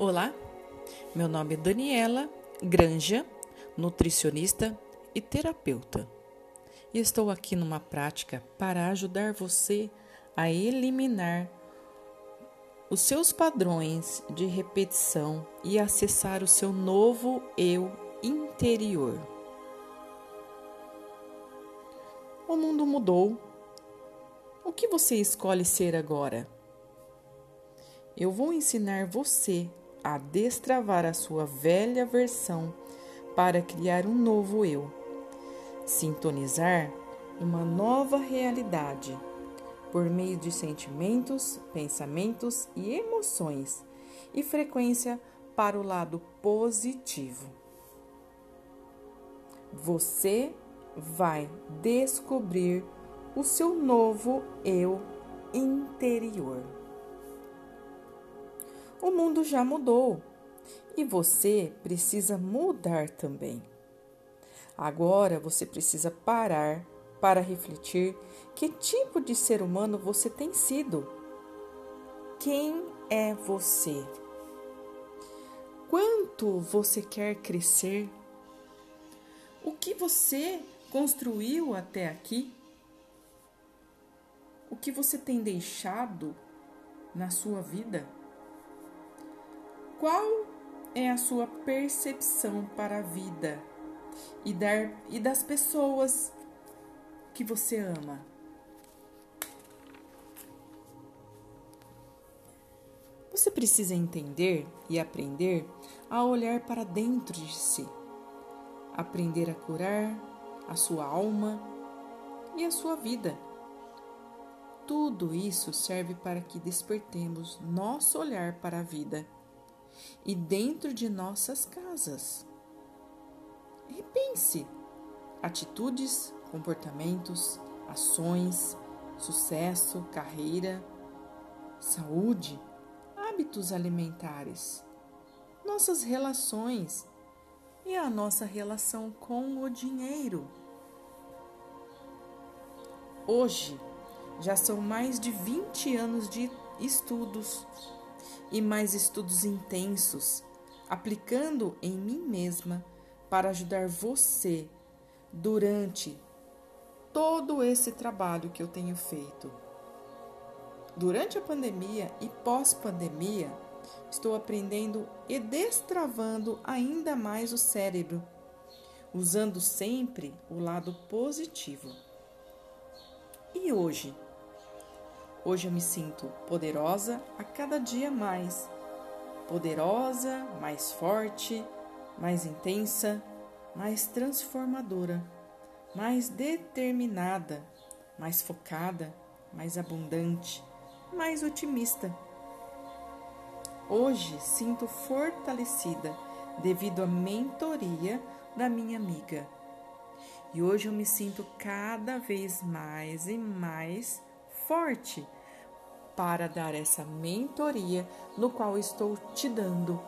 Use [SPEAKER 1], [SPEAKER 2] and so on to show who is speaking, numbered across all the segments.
[SPEAKER 1] Olá, meu nome é Daniela Granja, nutricionista e terapeuta. E estou aqui numa prática para ajudar você a eliminar os seus padrões de repetição e acessar o seu novo eu interior. O mundo mudou. O que você escolhe ser agora? Eu vou ensinar você a destravar a sua velha versão para criar um novo eu. Sintonizar uma nova realidade por meio de sentimentos, pensamentos e emoções e frequência para o lado positivo. Você vai descobrir o seu novo eu interior. O mundo já mudou e você precisa mudar também. Agora você precisa parar para refletir que tipo de ser humano você tem sido. Quem é você? Quanto você quer crescer? O que você construiu até aqui? O que você tem deixado na sua vida? Qual é a sua percepção para a vida e, dar, e das pessoas que você ama? Você precisa entender e aprender a olhar para dentro de si, aprender a curar a sua alma e a sua vida. Tudo isso serve para que despertemos nosso olhar para a vida e dentro de nossas casas. Repense atitudes, comportamentos, ações, sucesso, carreira, saúde, hábitos alimentares, nossas relações e a nossa relação com o dinheiro. Hoje, já são mais de 20 anos de estudos e mais estudos intensos, aplicando em mim mesma para ajudar você durante todo esse trabalho que eu tenho feito. Durante a pandemia e pós-pandemia, estou aprendendo e destravando ainda mais o cérebro, usando sempre o lado positivo. E hoje? Hoje eu me sinto poderosa a cada dia mais. Poderosa, mais forte, mais intensa, mais transformadora, mais determinada, mais focada, mais abundante, mais otimista. Hoje sinto fortalecida devido à mentoria da minha amiga. E hoje eu me sinto cada vez mais e mais forte para dar essa mentoria no qual estou te dando.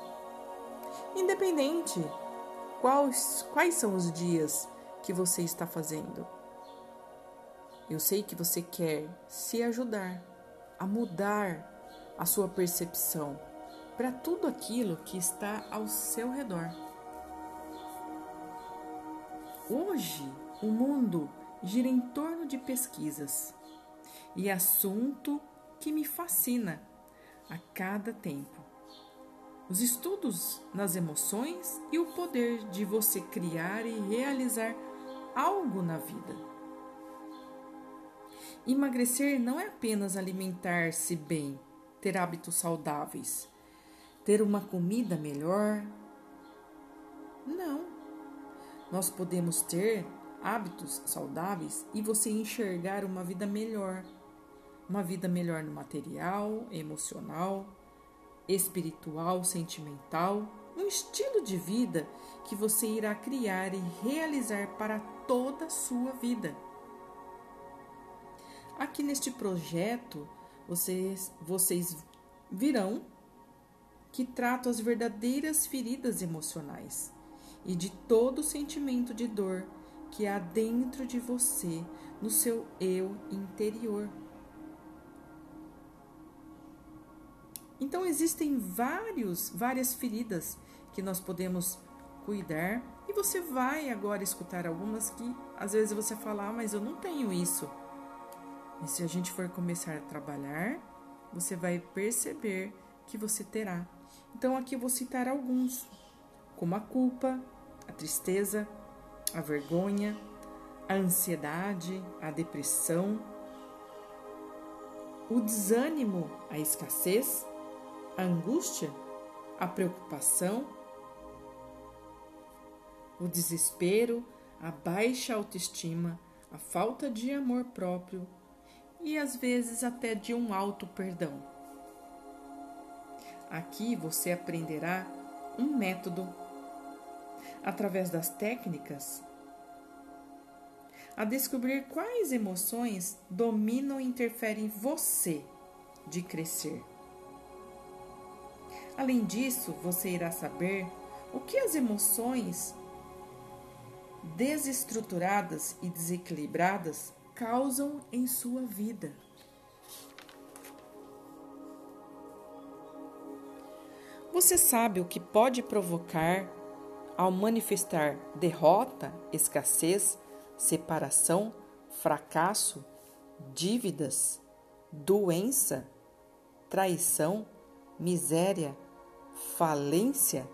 [SPEAKER 1] Independente quais, quais são os dias que você está fazendo. Eu sei que você quer se ajudar a mudar a sua percepção para tudo aquilo que está ao seu redor. Hoje, o mundo gira em torno de pesquisas e assunto que me fascina a cada tempo. Os estudos nas emoções e o poder de você criar e realizar algo na vida. Emagrecer não é apenas alimentar-se bem, ter hábitos saudáveis, ter uma comida melhor. Não. Nós podemos ter hábitos saudáveis e você enxergar uma vida melhor uma vida melhor no material, emocional, espiritual, sentimental, um estilo de vida que você irá criar e realizar para toda a sua vida. Aqui neste projeto, vocês, vocês virão que trato as verdadeiras feridas emocionais e de todo sentimento de dor que há dentro de você, no seu eu interior. Então existem vários, várias feridas que nós podemos cuidar e você vai agora escutar algumas que às vezes você fala, ah, mas eu não tenho isso. E se a gente for começar a trabalhar, você vai perceber que você terá. Então aqui eu vou citar alguns, como a culpa, a tristeza, a vergonha, a ansiedade, a depressão, o desânimo, a escassez, a angústia, a preocupação, o desespero, a baixa autoestima, a falta de amor próprio e às vezes até de um alto perdão. Aqui você aprenderá um método através das técnicas a descobrir quais emoções dominam e interferem em você de crescer. Além disso, você irá saber o que as emoções desestruturadas e desequilibradas causam em sua vida. Você sabe o que pode provocar ao manifestar derrota, escassez, separação, fracasso, dívidas, doença, traição, miséria, falência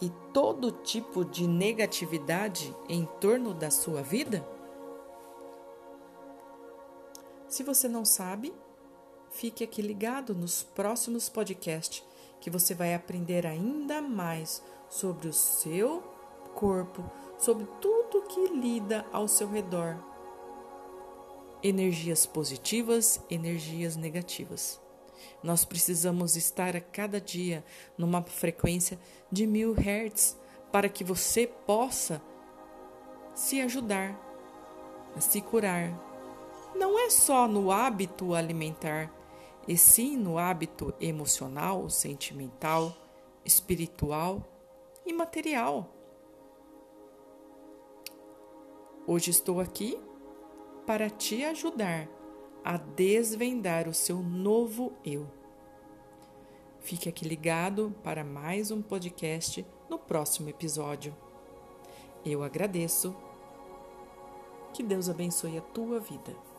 [SPEAKER 1] e todo tipo de negatividade em torno da sua vida? Se você não sabe, fique aqui ligado nos próximos podcasts que você vai aprender ainda mais sobre o seu corpo, sobre tudo que lida ao seu redor. Energias positivas, energias negativas. Nós precisamos estar a cada dia numa frequência de mil hertz para que você possa se ajudar, se curar. Não é só no hábito alimentar, e sim no hábito emocional, sentimental, espiritual e material. Hoje estou aqui para te ajudar a desvendar o seu novo eu. Fique aqui ligado para mais um podcast no próximo episódio. Eu agradeço. Que Deus abençoe a tua vida.